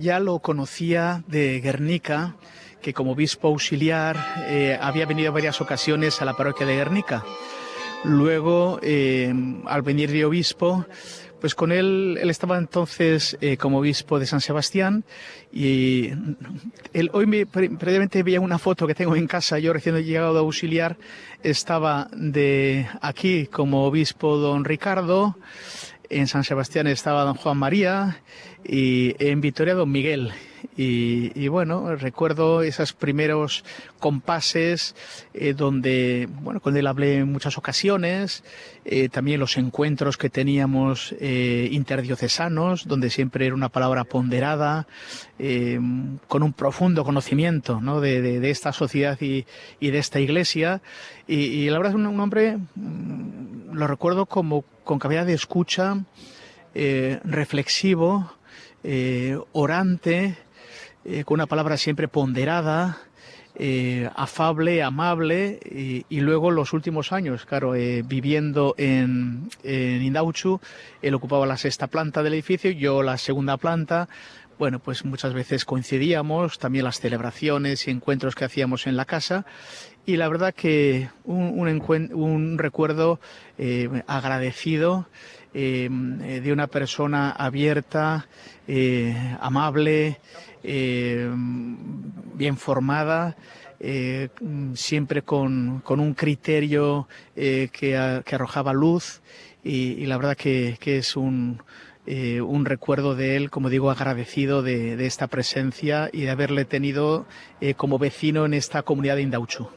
Ya lo conocía de Guernica, que como obispo auxiliar eh, había venido en varias ocasiones a la parroquia de Guernica. Luego, eh, al venir de obispo, pues con él, él estaba entonces eh, como obispo de San Sebastián y él, hoy me, previamente veía una foto que tengo en casa, yo recién llegado a auxiliar, estaba de aquí como obispo don Ricardo, en San Sebastián estaba don Juan María y en Vitoria don Miguel. Y, bueno, recuerdo esos primeros compases eh, donde, bueno, con él hablé en muchas ocasiones, eh, también los encuentros que teníamos eh, interdiocesanos, donde siempre era una palabra ponderada, con un profundo conocimiento ¿no? de, esta sociedad y, de esta iglesia. Y, la verdad es un, hombre, mm, lo recuerdo como con capacidad de escucha, reflexivo, orante, eh, con una palabra siempre ponderada, eh, afable, amable, y, luego los últimos años, claro, eh, viviendo en, en Indauchu, él ocupaba la sexta planta del edificio, yo la segunda planta, bueno, pues muchas veces coincidíamos, también las celebraciones y encuentros que hacíamos en la casa, y la verdad que un, recuerdo agradecido de una persona abierta, amable, eh, bien formada, eh, siempre con, un criterio eh, que, arrojaba luz. Y, la verdad que, es un, un, recuerdo de él, como digo, agradecido de, de esta presencia y de haberle tenido como vecino en esta comunidad de Indauchu.